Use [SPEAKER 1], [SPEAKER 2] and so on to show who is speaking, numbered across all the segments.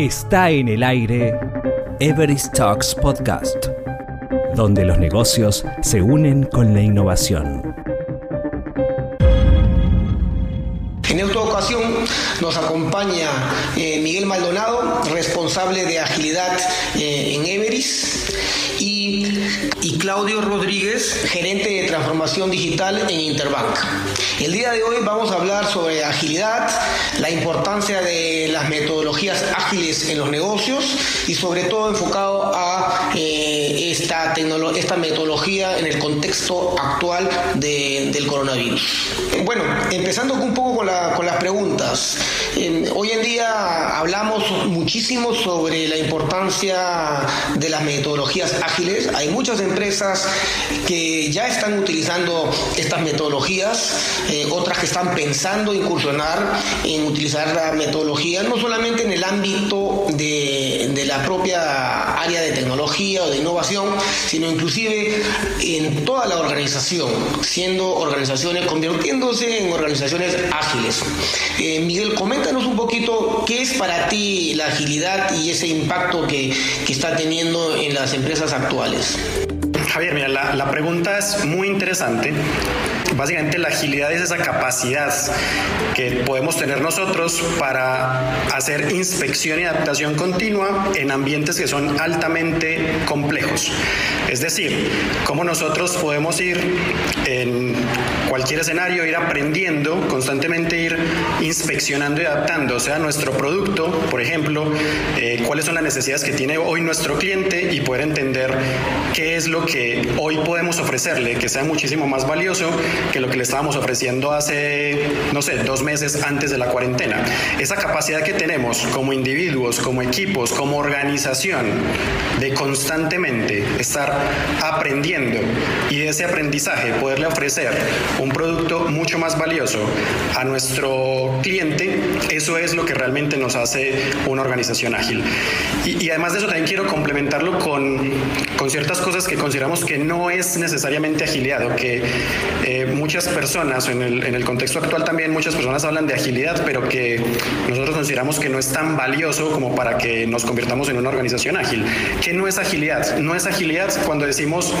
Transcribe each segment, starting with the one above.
[SPEAKER 1] Está en el aire Everest Talks Podcast, donde los negocios se unen con la innovación.
[SPEAKER 2] En esta ocasión nos acompaña eh, Miguel Maldonado, responsable de agilidad eh, en Everis, y, y Claudio Rodríguez, gerente de transformación digital en Interbank. El día de hoy vamos a hablar sobre agilidad, la importancia de las metodologías ágiles en los negocios y sobre todo enfocado a eh, esta, esta metodología en el contexto actual del coronavirus. Bueno, empezando un poco con, las preguntas. hoy en día hablamos muchísimo sobre la importancia de las metodologías ágiles. Hay muchas empresas que ya están utilizando estas metodologías eh, otras que están pensando incursionar en utilizar la metodología, no solamente en el ámbito de, de la propia área de tecnología o de innovación, sino inclusive en toda la organización, siendo organizaciones, convirtiéndose en organizaciones ágiles. Eh, Miguel, coméntanos un poquito qué es para ti la agilidad y ese impacto que, que está teniendo en las empresas actuales.
[SPEAKER 3] Javier, mira, la, pregunta es muy interesante Básicamente la agilidad es esa capacidad que podemos tener nosotros para hacer inspección y adaptación continua en ambientes que son altamente complejos. Es decir, cómo nosotros podemos ir en cualquier escenario, ir aprendiendo, constantemente ir inspeccionando y adaptando, o sea, nuestro producto, por ejemplo, eh, cuáles son las necesidades que tiene hoy nuestro cliente y poder entender qué es lo que hoy podemos ofrecerle, que sea muchísimo más valioso que lo que le estábamos ofreciendo hace, no sé, dos meses antes de la cuarentena. Esa capacidad que tenemos como individuos, como equipos, como organización, de constantemente estar aprendiendo y de ese aprendizaje poderle ofrecer un producto mucho más valioso a nuestro cliente, eso es lo que realmente nos hace una organización ágil. Y, además de eso también quiero complementarlo con, con, ciertas cosas que consideramos que no es necesariamente agilidad o que eh, muchas personas, en el, en el contexto actual también muchas personas hablan de agilidad, pero que nosotros consideramos que no es tan valioso como para que nos convirtamos en una organización ágil. ¿Qué no es agilidad? No es agilidad cuando decimos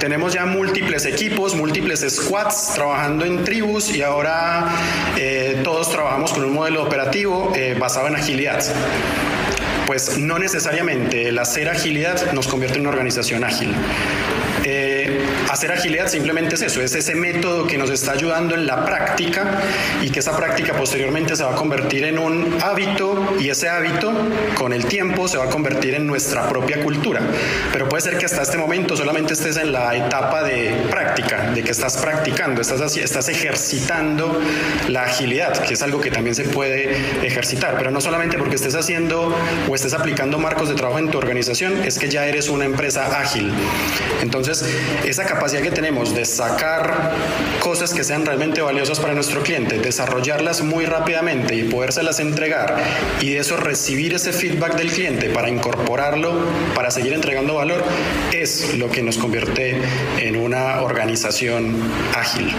[SPEAKER 3] tenemos ya múltiples equipos, múltiples squads trabajando en tribus y ahora eh, todos trabajamos con un modelo operativo eh, basado en agilidad. Pues no necesariamente el hacer agilidad nos convierte en una organización ágil. Eh, hacer agilidad simplemente es eso, es ese método que nos está ayudando en la práctica y que esa práctica posteriormente se va a convertir en un hábito y ese hábito con el tiempo se va a convertir en nuestra propia cultura. Pero puede ser que hasta este momento solamente estés en la etapa de práctica, de que estás practicando, estás, estás ejercitando la agilidad, que es algo que también se puede ejercitar, pero no solamente porque estés haciendo o estés aplicando marcos de trabajo en tu organización, es que ya eres una empresa ágil. Entonces, esa capacidad que tenemos de sacar cosas que sean realmente valiosas para nuestro cliente, desarrollarlas muy rápidamente y podérselas entregar y de eso recibir ese feedback del cliente para incorporarlo, para seguir entregando valor, es lo que nos convierte en una organización ágil.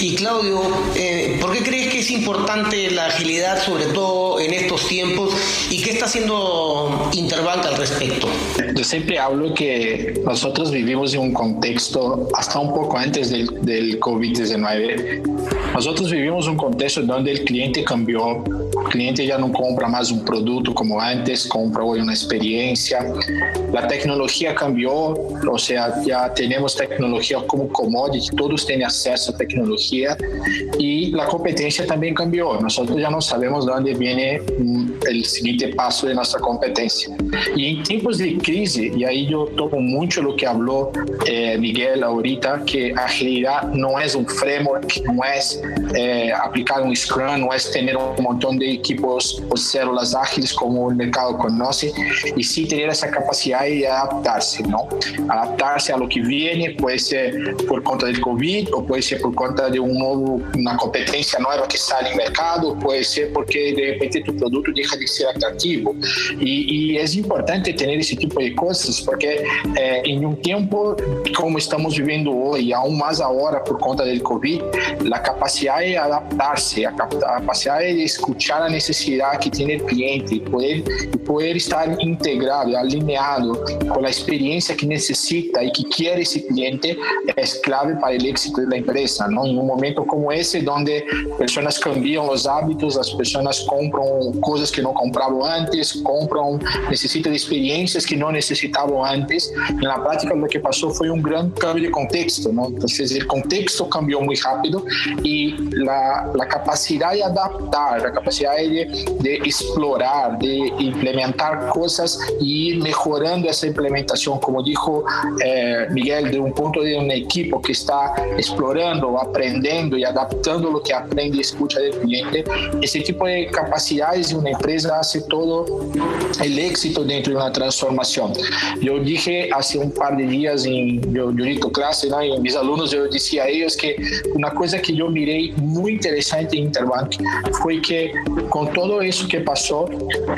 [SPEAKER 2] Y Claudio, eh, ¿por qué crees que es importante la agilidad, sobre todo en estos tiempos, y qué está haciendo Interbank al respecto?
[SPEAKER 4] Yo siempre hablo que nosotros vivimos en un contexto, hasta un poco antes del, del COVID-19, nosotros vivimos un contexto donde el cliente cambió, el cliente ya no compra más un producto como antes, compra hoy una experiencia, la tecnología cambió, o sea, ya tenemos tecnología como commodity, todos tienen acceso a tecnología y la competencia también cambió, nosotros ya no sabemos de dónde viene mm, el siguiente paso de nuestra competencia. Y en tiempos de crisis, y ahí yo tomo mucho lo que habló eh, Miguel ahorita, que agilidad no es un framework, no es eh, aplicar un Scrum, no es tener un montón de equipos o células ágiles como el mercado conoce, y sí tener esa capacidad de adaptarse, ¿no? Adaptarse a lo que viene, puede ser por cuenta del COVID o puede ser por cuenta de un nuevo, una competencia nueva que sale en mercado, puede ser porque de repente tu producto deja de ser atractivo. Y, y es importante tener ese tipo de cosas porque eh, en un tiempo como estamos viviendo hoy, aún más ahora por conta del COVID, la capacidad capacidad de adaptarse, a capacidad de escuchar la necesidad que tiene el cliente y poder, poder estar integrado, alineado con la experiencia que necesita y que quiere ese cliente es clave para el éxito de la empresa. ¿no? En un momento como ese, donde personas cambian los hábitos, las personas compran cosas que no compraban antes, compran, necesitan experiencias que no necesitaban antes. En la práctica lo que pasó fue un gran cambio de contexto. ¿no? Entonces el contexto cambió muy rápido y la, la capacidad de adaptar, la capacidad de, de explorar, de implementar cosas y ir mejorando esa implementación, como dijo eh, Miguel, de un punto de un equipo que está explorando, aprendiendo y adaptando lo que aprende y escucha del cliente, ese tipo de capacidades de una empresa hace todo el éxito dentro de una transformación. Yo dije hace un par de días en yo, yo clase, ¿no? y mis alumnos, yo decía a ellos que una cosa que yo miré muy interesante en Interbank fue que con todo eso que pasó,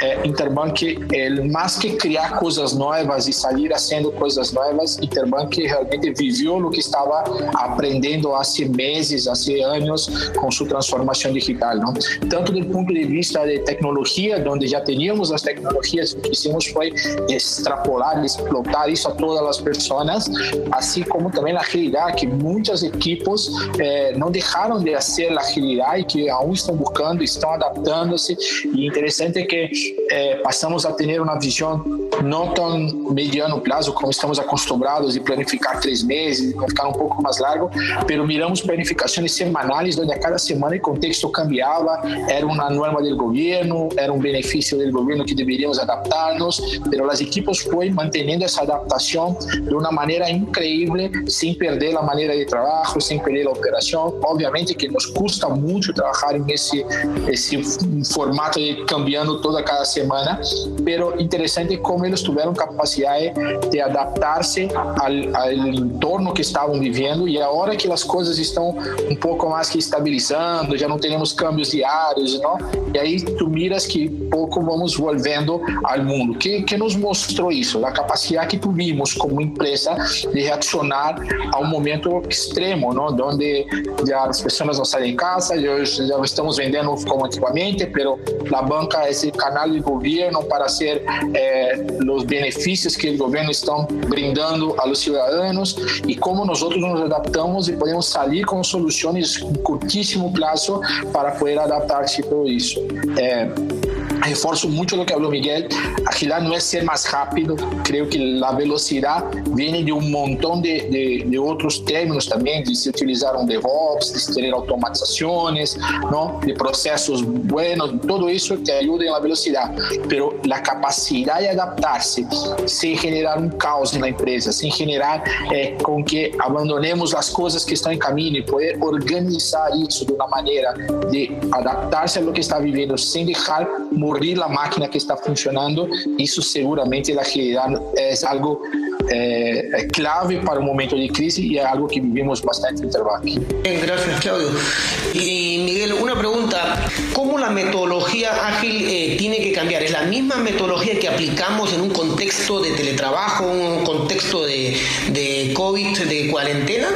[SPEAKER 4] eh, Interbank, el más que crear cosas nuevas y salir haciendo cosas nuevas, Interbank realmente vivió lo que estaba aprendiendo hace meses, hace años con su transformación digital. Tanto el punto de vista de tecnología, donde ya teníamos las tecnologías, lo que hicimos fue extrapolar, explotar eso a todas las personas, así como también la agilidad, que muchos equipos eh, no dejaron de hacer la agilidad y que aún están buscando, están adaptándose. Y interesante que eh, pasamos a tener una visión no tan mediano plazo como estamos acostumbrados de planificar tres meses, planificar un poco más largo, pero miramos planificaciones semanales donde a cada semana el contexto cambiaba, era una norma del gobierno, era un beneficio del gobierno que deberíamos adaptarnos, pero los equipos fue manteniendo esa adaptación de una manera increíble, sin perder la manera de trabajo, sin perder la operación. Obviamente que nos cuesta mucho trabajar en ese, ese formato de cambiando toda cada semana, pero interesante cómo ellos tuvieron capacidad de adaptarse al entorno que estaban viviendo y ahora que las cosas están un poco más que estabilizando, ya no tenemos cambios diarios, ¿no? Y ahí tú miras que poco vamos volviendo al mundo. ¿Qué, qué nos mostró eso? La capacidad que tuvimos como empresa de reaccionar a un momento extremo, ¿no? Donde ya las personas no salen de casa, ya, ya no estamos vendiendo como antiguamente, pero la banca es el canal del gobierno para hacer eh, los beneficios que el gobierno está brindando a los ciudadanos y cómo nosotros nos adaptamos y podemos salir con soluciones en cortísimo plazo para poder adaptarse a todo eso. Reforço muito lo que falou Miguel. Agilidad no es ser más rápido. Creo que la velocidad viene de un montón de, de, de otros términos también, de se utilizar un DevOps, de tener automatizaciones, ¿no? de procesos buenos. Todo eso te ayuda en la velocidad. Pero la capacidad de adaptarse sin generar un caos en la empresa, sin generar eh, con que abandonemos las cosas que están en camino y poder organizar eso de una manera de adaptarse a lo que está viviendo sin dejar morir la máquina que está funcionando, isso seguramente la agilidad es algo eh, clave para un momento de crisis y es algo que vivimos bastante en.
[SPEAKER 2] Gracias, Claudio. Y Miguel, una pregunta. ¿Cómo la metodología ágil eh, tiene que cambiar? ¿Es la misma metodología que aplicamos en un contexto de teletrabajo, un contexto de COVID, de cuarentena?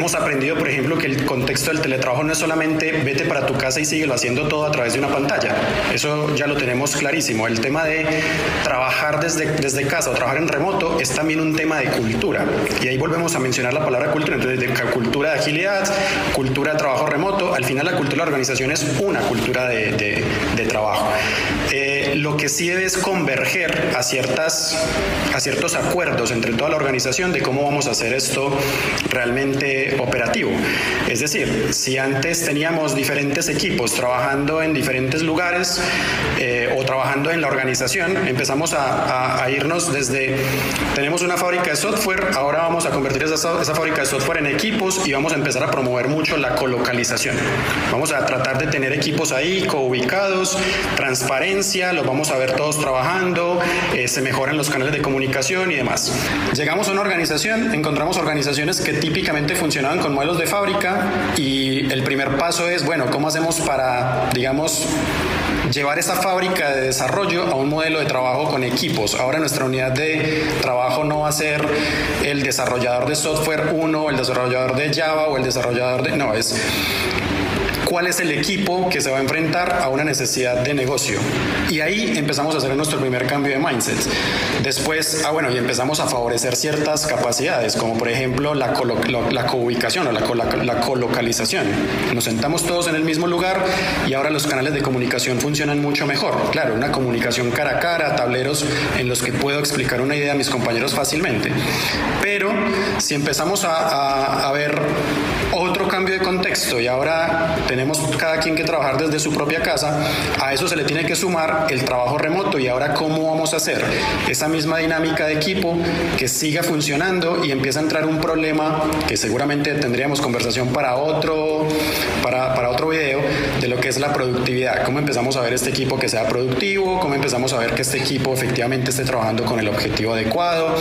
[SPEAKER 3] Hemos aprendido, por ejemplo, que el contexto del teletrabajo no es solamente vete para tu casa y síguelo haciendo todo a través de una pantalla. Eso ya lo tenemos clarísimo. El tema de trabajar desde, desde casa o trabajar en remoto es también un tema de cultura. Y ahí volvemos a mencionar la palabra cultura. Entonces, de cultura de agilidad, cultura de trabajo remoto. Al final, la cultura de la organización es una cultura de, de, trabajo. Lo que sí es converger a, ciertas, a ciertos acuerdos entre toda la organización de cómo vamos a hacer esto realmente operativo. Es decir, si antes teníamos diferentes equipos trabajando en diferentes lugares eh, o trabajando en la organización, empezamos a, irnos desde, tenemos una fábrica de software, ahora vamos a convertir esa, esa fábrica de software en equipos y vamos a empezar a promover mucho la colocalización. Vamos a tratar de tener equipos ahí co-ubicados, transparencia, los vamos a ver todos trabajando, eh, se mejoran los canales de comunicación y demás. Llegamos a una organización, encontramos organizaciones que típicamente funcionaban con modelos de fábrica y el primer paso es, bueno, ¿cómo hacemos para, digamos, llevar esa fábrica de desarrollo a un modelo de trabajo con equipos. Ahora nuestra unidad de trabajo no va a ser el desarrollador de software 1, el desarrollador de Java o el desarrollador de... No, es cuál es el equipo que se va a enfrentar a una necesidad de negocio. Y ahí empezamos a hacer nuestro primer cambio de mindset. Después, ah, bueno, y empezamos a favorecer ciertas capacidades, como por ejemplo la, la co-ubicación o la, la colocalización. Nos sentamos todos en el mismo lugar y ahora los canales de comunicación funcionan mucho mejor. Claro, una comunicación cara a cara, tableros en los que puedo explicar una idea a mis compañeros fácilmente. Pero si empezamos a, a ver otro cambio de contexto y ahora tenemos cada quien que trabajar desde su propia casa, a eso se le tiene que sumar el trabajo remoto y ahora cómo vamos a hacer esa misma dinámica de equipo que siga funcionando y empieza a entrar un problema que seguramente tendríamos conversación para otro, para, para otro video de lo que es la productividad, cómo empezamos a ver este equipo que sea productivo, cómo empezamos a ver que este equipo efectivamente esté trabajando con el objetivo adecuado,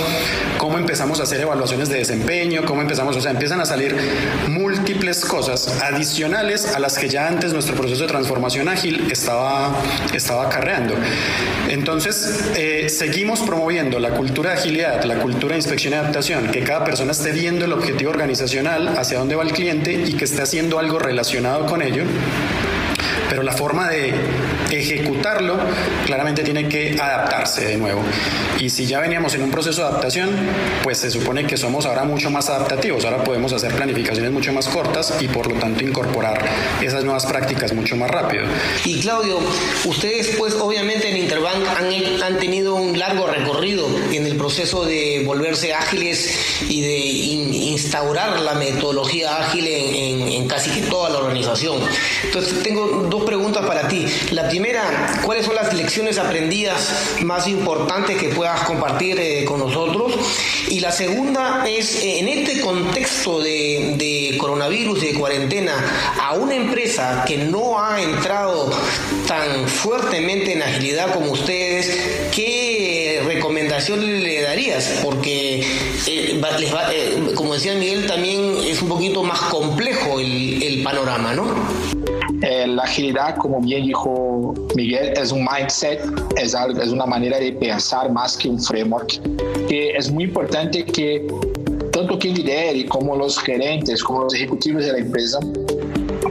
[SPEAKER 3] cómo empezamos a hacer evaluaciones de desempeño, cómo empezamos, o sea, empiezan a salir múltiples cosas adicionales a las que ya antes nuestro proceso de transformación ágil estaba, estaba acarreando. Entonces, eh, seguimos promoviendo la cultura de agilidad, la cultura de inspección y adaptación, que cada persona esté viendo el objetivo organizacional, hacia dónde va el cliente y que esté haciendo algo relacionado con ello pero la forma de ejecutarlo claramente tiene que adaptarse de nuevo. Y si ya veníamos en un proceso de adaptación, pues se supone que somos ahora mucho más adaptativos, ahora podemos hacer planificaciones mucho más cortas y por lo tanto incorporar esas nuevas prácticas mucho más rápido.
[SPEAKER 2] Y Claudio, ustedes pues obviamente en Interbank han, han tenido un largo recorrido en el proceso de volverse ágiles y de instaurar la metodología ágil en, casi toda la organización. Entonces tengo dos preguntas para ti. La primera, ¿cuáles son las lecciones aprendidas más importantes que puedas compartir eh, con nosotros? Y la segunda es, eh, en este contexto de, de coronavirus, de cuarentena, a una empresa que no ha entrado tan fuertemente en agilidad como ustedes, ¿qué recomendación le darías? Porque, eh, como decía Miguel, también es un poquito más complejo el, el panorama, ¿no?
[SPEAKER 4] Eh, la agilidad, como bien dijo Miguel, es un mindset, es, algo, es una manera de pensar más que un framework, es muy importante que tanto quien lidere como los gerentes, como los ejecutivos de la empresa,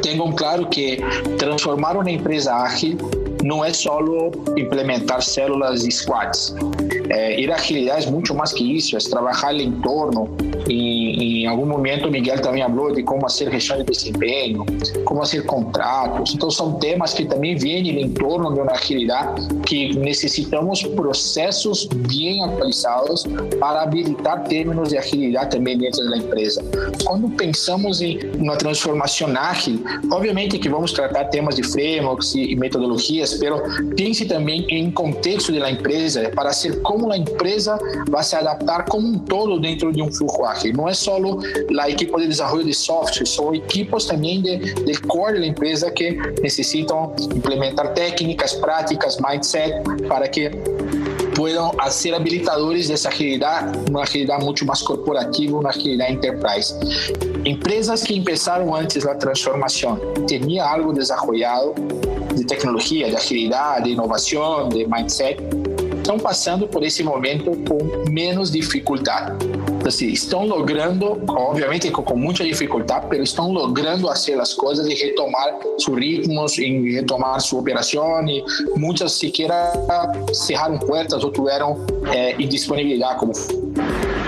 [SPEAKER 4] tengan claro que transformar una empresa ágil no é solo implementar células e squads. É, ir à agilidade é muito mais que isso, é trabalhar em torno. E, em algum momento, o Miguel também falou de como fazer gestão de desempenho, como fazer contratos. Então, são temas que também vêm em torno de uma agilidade que necessitamos processos bem atualizados para habilitar termos de agilidade também dentro da empresa. Quando pensamos em uma transformação ágil, obviamente que vamos tratar temas de frameworks e metodologias pero piense también en contexto de la empresa para hacer cómo la empresa va a se adaptar como un todo dentro de un flujo ágil. No es solo la equipo de desarrollo de software, son equipos también de, del core de la empresa que necesitan implementar técnicas, prácticas, mindset para que puedan ser habilitadores de esa agilidad, una agilidad mucho más corporativa, una agilidad enterprise. Empresas que empezaron antes la transformación, tenían algo desarrollado, de tecnologia, de agilidade, de inovação, de mindset, estão passando por esse momento com menos dificuldade. Assim, estão logrando, obviamente com, muita dificuldade, mas estão logrando fazer as coisas e retomar seus ritmos, e retomar sua operação. E muitas sequer cerraram portas ou tiveram é, indisponibilidade, como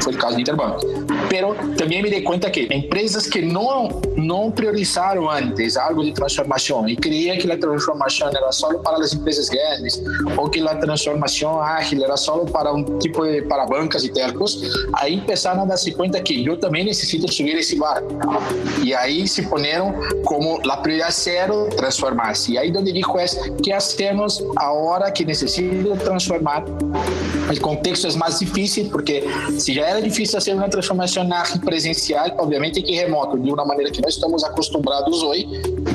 [SPEAKER 4] foi o caso do Interbank. Pero também me dei conta que empresas que não não priorizaram antes algo de transformação e creiam que a transformação era só para as empresas grandes ou que a transformação ágil era só para um tipo de para bancas e telcos, aí começaram a dar-se conta que eu também necessito subir esse barco. E aí se poneram como a prioridade zero transformar-se. E aí onde digo é que hacemos a hora que necessito transformar. O contexto é mais difícil porque se já era difícil fazer uma transformação presencial, obviamente que remoto, de uma maneira que nós estamos acostumados hoje,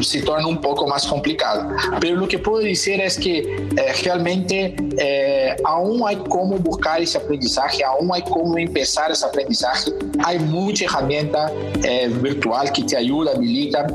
[SPEAKER 4] se torna um pouco mais complicado. Mas o que posso dizer é que eh, realmente eh, aún há como buscar esse aprendizagem, aún há como começar essa aprendizagem. Há muita ferramenta eh, virtual que te ajuda, habilita.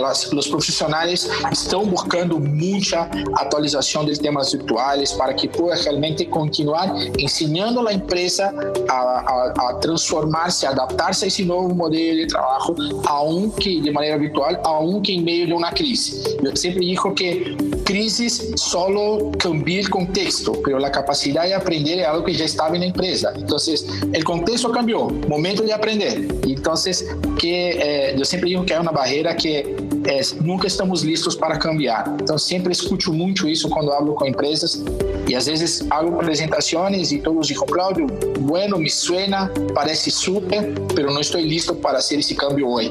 [SPEAKER 4] Las, os profissionais estão buscando muita atualização de temas virtuais para que possa realmente continuar ensinando a empresa a, a, a transformar-se, adaptar-se a esse novo modelo de trabalho, aunque de maneira virtual, aunque em medio de una crisis. Yo siempre digo que crisis solo cambia el contexto, pero la capacidad de aprender es algo que ya estaba en la empresa. Entonces, el contexto cambió, momento de aprender. Entonces, que eh, yo digo que hay una barrera que es, nunca estamos listos para cambiar. Entonces, siempre escucho mucho eso cuando hablo con empresas y a veces hago presentaciones y todos dicen, Claudio, bueno, me suena, parece súper, pero no estoy listo para hacer ese cambio hoy.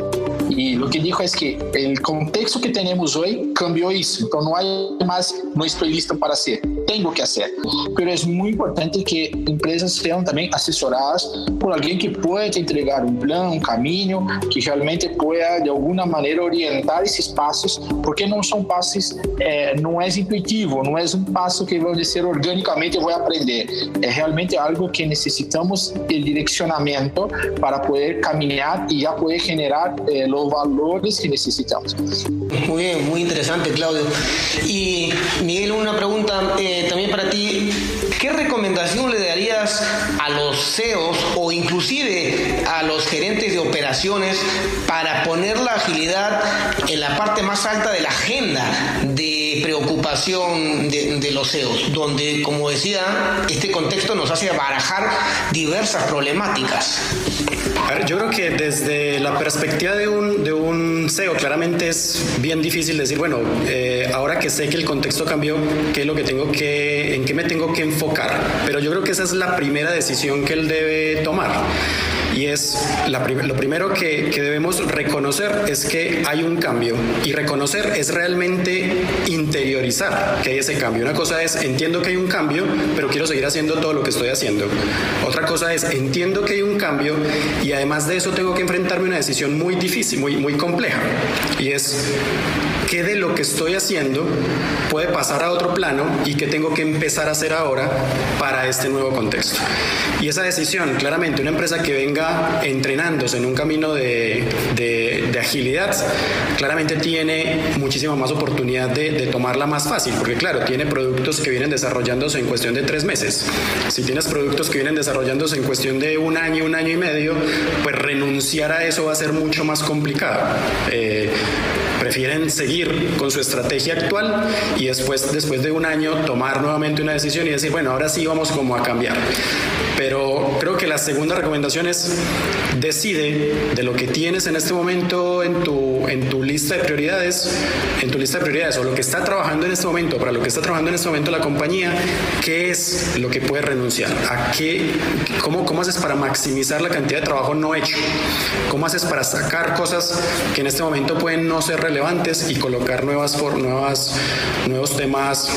[SPEAKER 4] Y lo que dijo es que el contexto que tenemos hoy cambió eso. Entonces no hay más, no estoy listo para hacer, tengo que hacer. Pero es muy importante que empresas sean también asesoradas por alguien que pueda te entregar un plan, un camino, que realmente pueda de alguna manera orientar esos pasos, porque no son pasos, eh, no es intuitivo, no es un paso que vamos a decir orgánicamente voy a aprender. Es realmente algo que necesitamos el direccionamiento para poder caminar y ya poder generar eh, los valores que necesitamos.
[SPEAKER 2] Muy bien, muy interesante, Claudio. Y Miguel, una pregunta eh, también para ti. ¿Qué recomendación le darías a los CEOs o inclusive a los gerentes de operaciones para poner la agilidad en la parte más alta de la agenda de preocupación de, de los CEOs? Donde, como decía, este contexto nos hace barajar diversas problemáticas.
[SPEAKER 3] Yo creo que desde la perspectiva de un, de un CEO, claramente es bien difícil decir, bueno, eh, ahora que sé que el contexto cambió, ¿qué es lo que tengo que, en qué me tengo que enfocar? Pero yo creo que esa es la primera decisión que él debe tomar. Y es la lo primero que, que, debemos reconocer es que hay un cambio. Y reconocer es realmente interiorizar que hay ese cambio. Una cosa es, entiendo que hay un cambio, pero quiero seguir haciendo todo lo que estoy haciendo. Otra cosa es, entiendo que hay un cambio y además de eso tengo que enfrentarme a una decisión muy difícil, muy, muy compleja. Y es, ¿qué de lo que estoy haciendo puede pasar a otro plano y qué tengo que empezar a hacer ahora para este nuevo contexto? Y esa decisión, claramente, una empresa que venga entrenándose en un camino de, de, de agilidad, claramente tiene muchísima más oportunidad de, de, tomarla más fácil, porque claro, tiene productos que vienen desarrollándose en cuestión de tres meses. Si tienes productos que vienen desarrollándose en cuestión de un año, un año y medio, pues renunciar a eso va a ser mucho más complicado. Eh, prefieren seguir con su estrategia actual y después, después de un año tomar nuevamente una decisión y decir, bueno, ahora sí vamos como a cambiar. Pero creo que la segunda recomendación es decide de lo que tienes en este momento en tu, en tu lista de prioridades, en tu lista de prioridades o lo que está trabajando en este momento, para lo que está trabajando en este momento la compañía, qué es lo que puedes renunciar, a qué, cómo, cómo haces para maximizar la cantidad de trabajo no hecho, cómo haces para sacar cosas que en este momento pueden no ser relevantes y colocar nuevas, nuevas, nuevos temas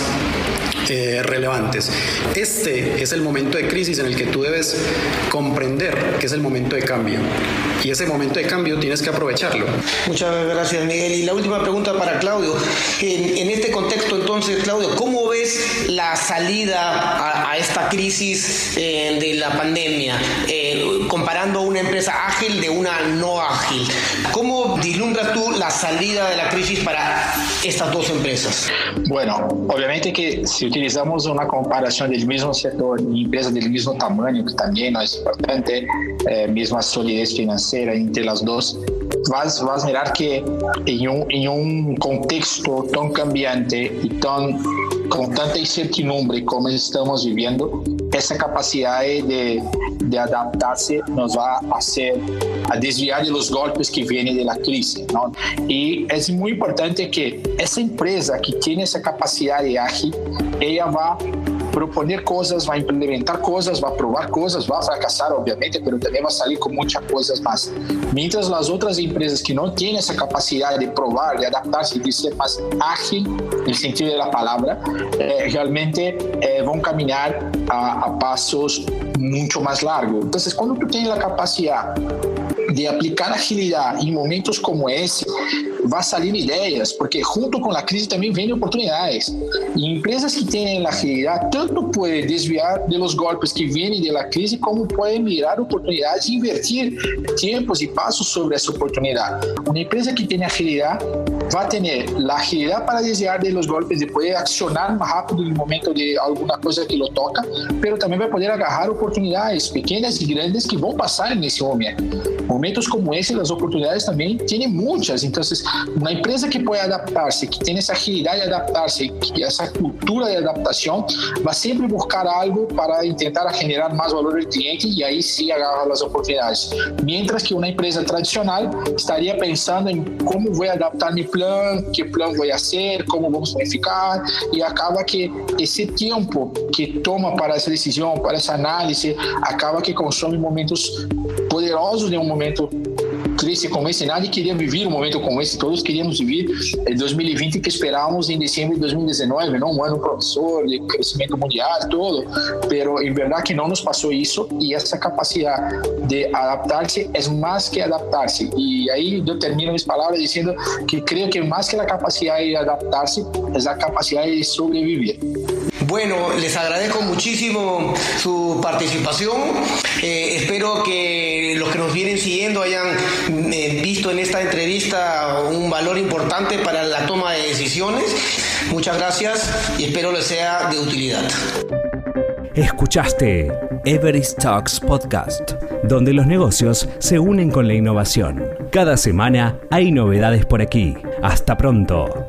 [SPEAKER 3] eh, relevantes. Este es el momento de crisis en el que tú debes comprender que es el momento de cambio. Y ese momento de cambio tienes que aprovecharlo.
[SPEAKER 2] Muchas gracias, Miguel. Y la última pregunta para Claudio. En, este contexto, entonces, Claudio, ¿cómo ves la salida a, a esta crisis eh, de la pandemia? Eh, comparando una empresa ágil de una no ágil. ¿Cómo vislumbras tú la salida de la crisis para estas dos empresas?
[SPEAKER 4] Bueno, obviamente que si utilizamos una comparación del mismo sector y empresas del mismo tamaño, que también no es importante, eh, misma solidez financiera entre las dos, vas, vas a mirar que en un, en un contexto tan cambiante y tan, con tanta incertidumbre como estamos viviendo, essa capacidade de, de adaptar-se nos vai fazer a desviar de los golpes que vêm da crise. Não? E é muito importante que essa empresa que tem essa capacidade ágil, ela vai proponer coisas, vai implementar coisas, vai provar coisas, vai fracassar, obviamente, mas também vai sair com muitas coisas mais. Mientras as outras empresas que não têm essa capacidade de provar, de adaptar-se, de ser mais ágil, no sentido da palavra, eh, realmente eh, vão caminhar a, a passos muito mais largos. Então, quando tu tens a capacidade de aplicar agilidade em momentos como esse, vai salir ideias, porque junto com a crise também vêm oportunidades. E empresas que têm a agilidade tanto podem desviar de los golpes que vêm da crise, como podem mirar oportunidades e invertir tempos e passos sobre essa oportunidade. Uma empresa que tem agilidade va a tener la agilidad para desviar de los golpes, de poder accionar más rápido en el momento de alguna cosa que lo toca, pero también va a poder agarrar oportunidades pequeñas y grandes que van a pasar en ese momento. Momentos como ese, las oportunidades también tienen muchas. Entonces, una empresa que puede adaptarse, que tiene esa agilidad de adaptarse, esa cultura de adaptación, va a siempre buscar algo para intentar generar más valor al cliente y ahí sí agarra las oportunidades. Mientras que una empresa tradicional estaría pensando en cómo voy a adaptar mi plan, qué plan voy a hacer, cómo vamos a planificar y acaba que ese tiempo que toma para esa decisión, para esa análisis, acaba que consome momentos poderosos de um momento triste como esse. Nadie queria viver um momento como esse. Todos queríamos viver em 2020 que esperávamos em dezembro de 2019, não um ano promissor de crescimento mundial todo, pero em verdade que não nos passou isso e essa capacidade de adaptar-se é mais que adaptar-se. E aí eu termino minhas palavras dizendo que creio que mais que a capacidade de adaptar-se é a capacidade de sobreviver.
[SPEAKER 2] Bueno, les agradezco muchísimo su participación. Eh, espero que los que nos vienen siguiendo hayan eh, visto en esta entrevista un valor importante para la toma de decisiones. Muchas gracias y espero les sea de utilidad.
[SPEAKER 1] Escuchaste Everest Talks Podcast, donde los negocios se unen con la innovación. Cada semana hay novedades por aquí. Hasta pronto.